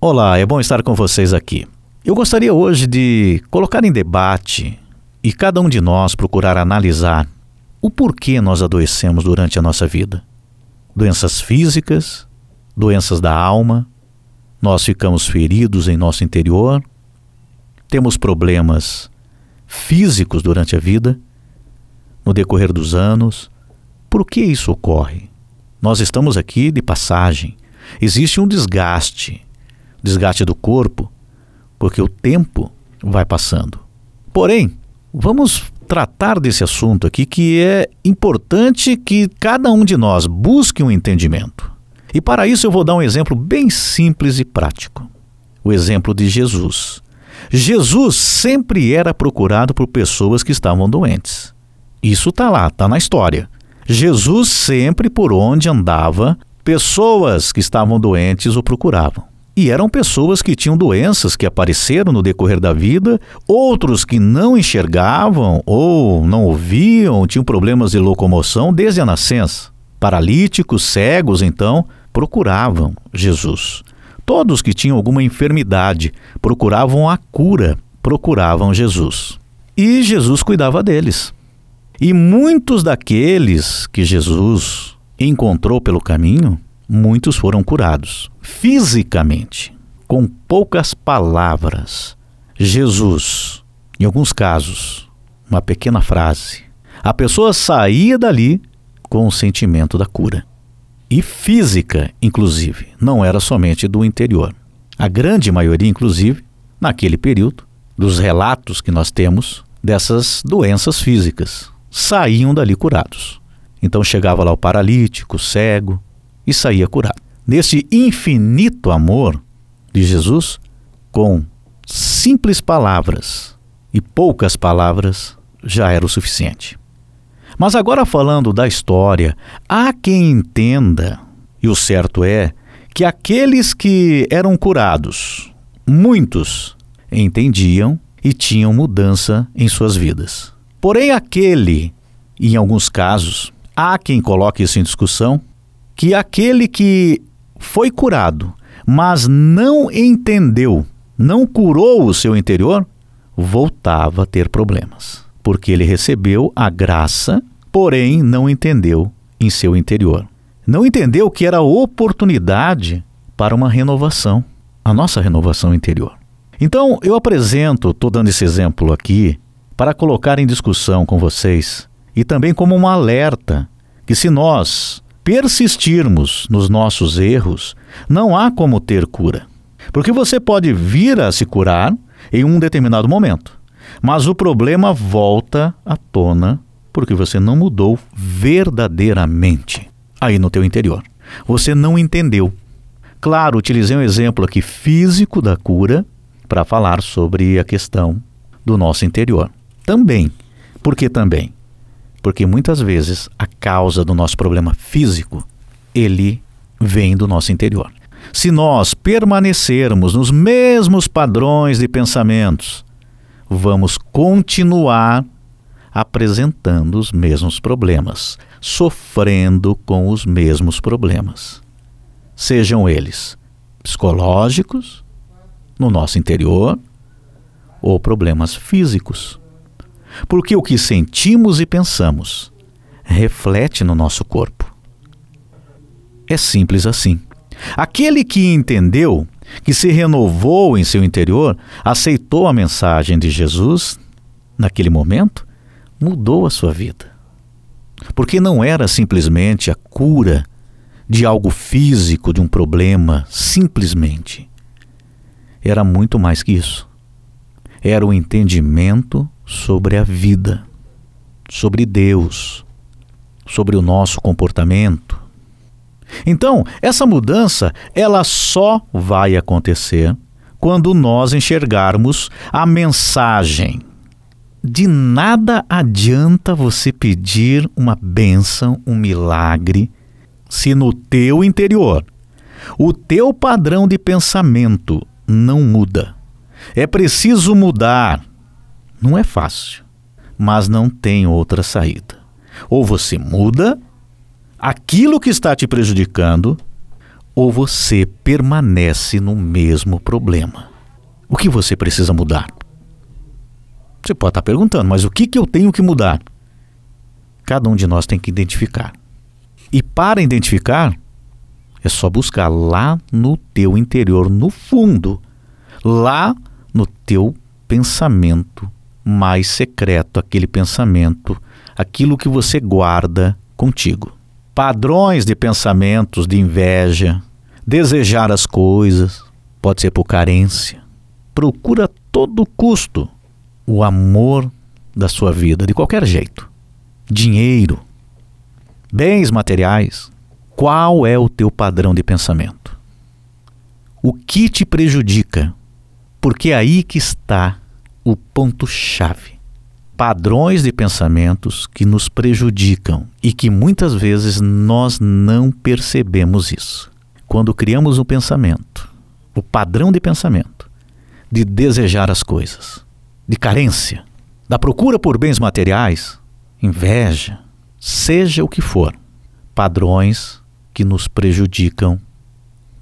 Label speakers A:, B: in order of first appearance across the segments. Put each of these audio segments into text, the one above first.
A: Olá, é bom estar com vocês aqui. Eu gostaria hoje de colocar em debate e cada um de nós procurar analisar o porquê nós adoecemos durante a nossa vida. Doenças físicas, doenças da alma, nós ficamos feridos em nosso interior, temos problemas físicos durante a vida, no decorrer dos anos. Por que isso ocorre? Nós estamos aqui de passagem. Existe um desgaste, desgaste do corpo, porque o tempo vai passando. Porém, vamos tratar desse assunto aqui que é importante que cada um de nós busque um entendimento. E para isso eu vou dar um exemplo bem simples e prático. O exemplo de Jesus. Jesus sempre era procurado por pessoas que estavam doentes. Isso está lá, está na história. Jesus sempre por onde andava, pessoas que estavam doentes o procuravam. E eram pessoas que tinham doenças que apareceram no decorrer da vida, outros que não enxergavam ou não ouviam, tinham problemas de locomoção desde a nascença. Paralíticos, cegos, então, procuravam Jesus. Todos que tinham alguma enfermidade procuravam a cura, procuravam Jesus. E Jesus cuidava deles. E muitos daqueles que Jesus encontrou pelo caminho, muitos foram curados fisicamente, com poucas palavras. Jesus, em alguns casos, uma pequena frase, a pessoa saía dali com o sentimento da cura. E física, inclusive, não era somente do interior. A grande maioria, inclusive, naquele período, dos relatos que nós temos dessas doenças físicas, saíam dali curados. Então chegava lá o paralítico, cego, e saía curado. Nesse infinito amor de Jesus, com simples palavras e poucas palavras, já era o suficiente. Mas agora falando da história, há quem entenda, e o certo é, que aqueles que eram curados, muitos, entendiam e tinham mudança em suas vidas. Porém, aquele, em alguns casos, há quem coloque isso em discussão, que aquele que foi curado, mas não entendeu, não curou o seu interior, voltava a ter problemas, porque ele recebeu a graça, porém não entendeu em seu interior. Não entendeu que era oportunidade para uma renovação, a nossa renovação interior. Então, eu apresento, estou dando esse exemplo aqui, para colocar em discussão com vocês e também como um alerta que se nós persistirmos nos nossos erros, não há como ter cura. Porque você pode vir a se curar em um determinado momento, mas o problema volta à tona porque você não mudou verdadeiramente aí no teu interior. Você não entendeu. Claro, utilizei um exemplo aqui físico da cura para falar sobre a questão do nosso interior. Também. Por que também? Porque muitas vezes a causa do nosso problema físico, ele vem do nosso interior. Se nós permanecermos nos mesmos padrões de pensamentos, vamos continuar apresentando os mesmos problemas, sofrendo com os mesmos problemas. Sejam eles psicológicos, no nosso interior, ou problemas físicos. Porque o que sentimos e pensamos reflete no nosso corpo. É simples assim. Aquele que entendeu, que se renovou em seu interior, aceitou a mensagem de Jesus, naquele momento, mudou a sua vida. Porque não era simplesmente a cura de algo físico, de um problema, simplesmente. Era muito mais que isso era o entendimento sobre a vida, sobre Deus, sobre o nosso comportamento. Então, essa mudança, ela só vai acontecer quando nós enxergarmos a mensagem. De nada adianta você pedir uma bênção, um milagre, se no teu interior o teu padrão de pensamento não muda. É preciso mudar. Não é fácil, mas não tem outra saída. Ou você muda aquilo que está te prejudicando, ou você permanece no mesmo problema? O que você precisa mudar? Você pode estar perguntando, mas o que, que eu tenho que mudar? Cada um de nós tem que identificar. E para identificar, é só buscar lá no teu interior, no fundo, lá no teu pensamento mais secreto, aquele pensamento, aquilo que você guarda contigo. Padrões de pensamentos de inveja, desejar as coisas, pode ser por carência. Procura a todo custo o amor da sua vida, de qualquer jeito. Dinheiro, bens materiais. Qual é o teu padrão de pensamento? O que te prejudica? Porque é aí que está o ponto-chave. Padrões de pensamentos que nos prejudicam e que muitas vezes nós não percebemos isso. Quando criamos um pensamento, o padrão de pensamento, de desejar as coisas, de carência, da procura por bens materiais, inveja, seja o que for, padrões que nos prejudicam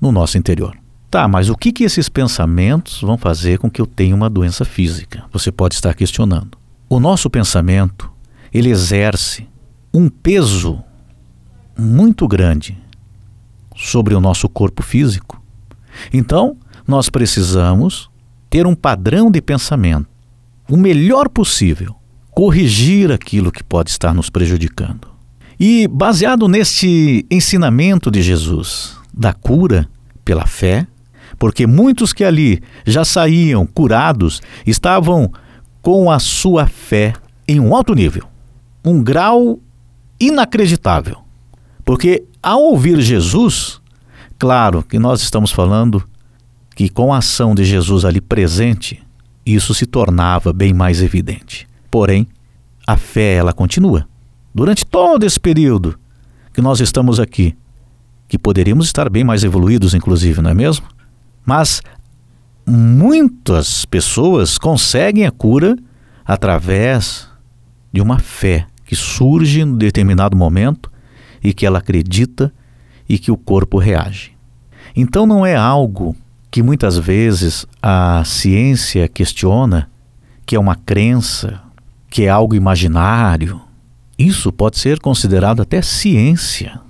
A: no nosso interior. Tá, mas o que, que esses pensamentos vão fazer com que eu tenha uma doença física? Você pode estar questionando. O nosso pensamento, ele exerce um peso muito grande sobre o nosso corpo físico. Então, nós precisamos ter um padrão de pensamento o melhor possível, corrigir aquilo que pode estar nos prejudicando. E baseado neste ensinamento de Jesus da cura pela fé, porque muitos que ali já saíam curados estavam com a sua fé em um alto nível, um grau inacreditável. Porque ao ouvir Jesus, claro que nós estamos falando que com a ação de Jesus ali presente, isso se tornava bem mais evidente. Porém, a fé ela continua. Durante todo esse período que nós estamos aqui, que poderíamos estar bem mais evoluídos, inclusive, não é mesmo? Mas muitas pessoas conseguem a cura através de uma fé que surge em determinado momento e que ela acredita e que o corpo reage. Então não é algo que muitas vezes a ciência questiona, que é uma crença, que é algo imaginário. Isso pode ser considerado até ciência.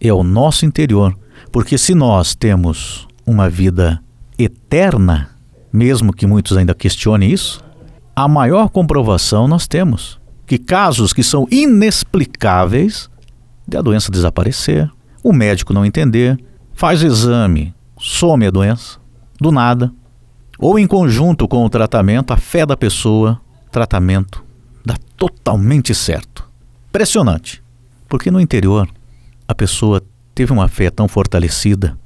A: É o nosso interior, porque se nós temos uma vida eterna, mesmo que muitos ainda questionem isso, a maior comprovação nós temos que casos que são inexplicáveis de a doença desaparecer, o médico não entender, faz o exame, some a doença, do nada, ou em conjunto com o tratamento, a fé da pessoa, tratamento dá totalmente certo. Impressionante, porque no interior a pessoa teve uma fé tão fortalecida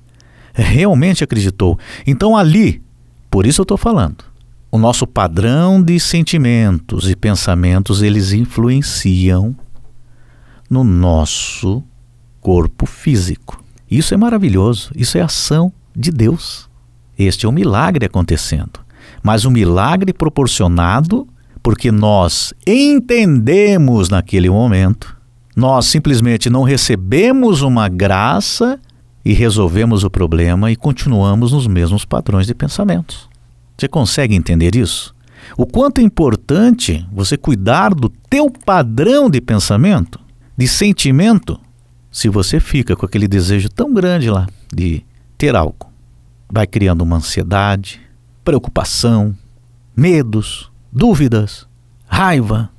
A: realmente acreditou. Então ali, por isso eu estou falando, o nosso padrão de sentimentos e pensamentos eles influenciam no nosso corpo físico. Isso é maravilhoso, isso é ação de Deus. Este é um milagre acontecendo, mas um milagre proporcionado porque nós entendemos naquele momento, nós simplesmente não recebemos uma graça e resolvemos o problema e continuamos nos mesmos padrões de pensamentos. Você consegue entender isso? O quanto é importante você cuidar do teu padrão de pensamento, de sentimento, se você fica com aquele desejo tão grande lá de ter algo. Vai criando uma ansiedade, preocupação, medos, dúvidas, raiva.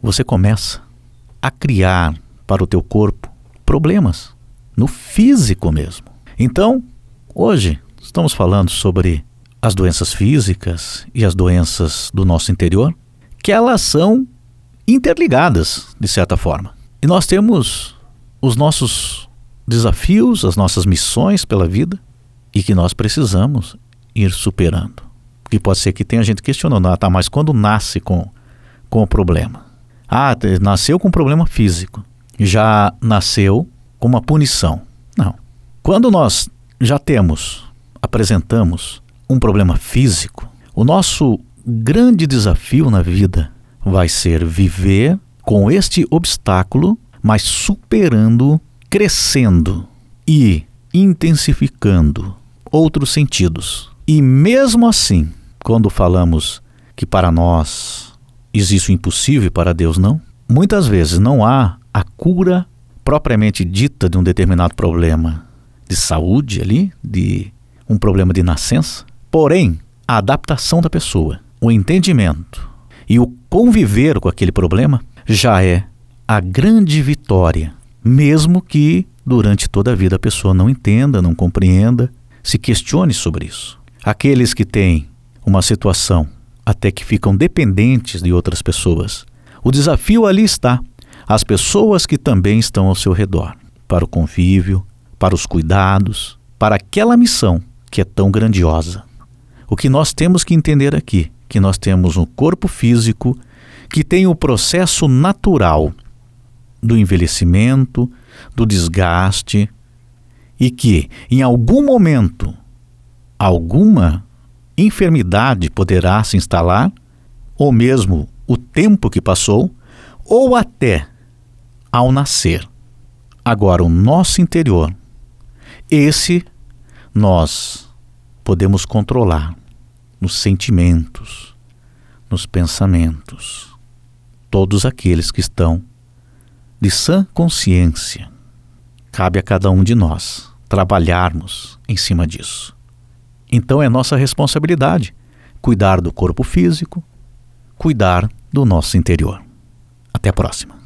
A: Você começa a criar para o teu corpo problemas no físico mesmo. Então, hoje estamos falando sobre as doenças físicas e as doenças do nosso interior, que elas são interligadas de certa forma. E nós temos os nossos desafios, as nossas missões pela vida e que nós precisamos ir superando. Porque pode ser que tenha gente questionando, ah, tá, mas quando nasce com, com o problema? Ah, nasceu com um problema físico, já nasceu uma punição. Não. Quando nós já temos, apresentamos um problema físico, o nosso grande desafio na vida vai ser viver com este obstáculo, mas superando, crescendo e intensificando outros sentidos. E mesmo assim, quando falamos que para nós existe o impossível e para Deus não, muitas vezes não há a cura propriamente dita de um determinado problema de saúde ali, de um problema de nascença, porém a adaptação da pessoa, o entendimento e o conviver com aquele problema já é a grande vitória, mesmo que durante toda a vida a pessoa não entenda, não compreenda, se questione sobre isso. Aqueles que têm uma situação até que ficam dependentes de outras pessoas. O desafio ali está, as pessoas que também estão ao seu redor, para o convívio, para os cuidados, para aquela missão que é tão grandiosa. O que nós temos que entender aqui, que nós temos um corpo físico que tem o processo natural do envelhecimento, do desgaste e que em algum momento alguma enfermidade poderá se instalar, ou mesmo o tempo que passou, ou até ao nascer. Agora, o nosso interior, esse nós podemos controlar nos sentimentos, nos pensamentos, todos aqueles que estão de sã consciência. Cabe a cada um de nós trabalharmos em cima disso. Então é nossa responsabilidade cuidar do corpo físico, cuidar do nosso interior. Até a próxima.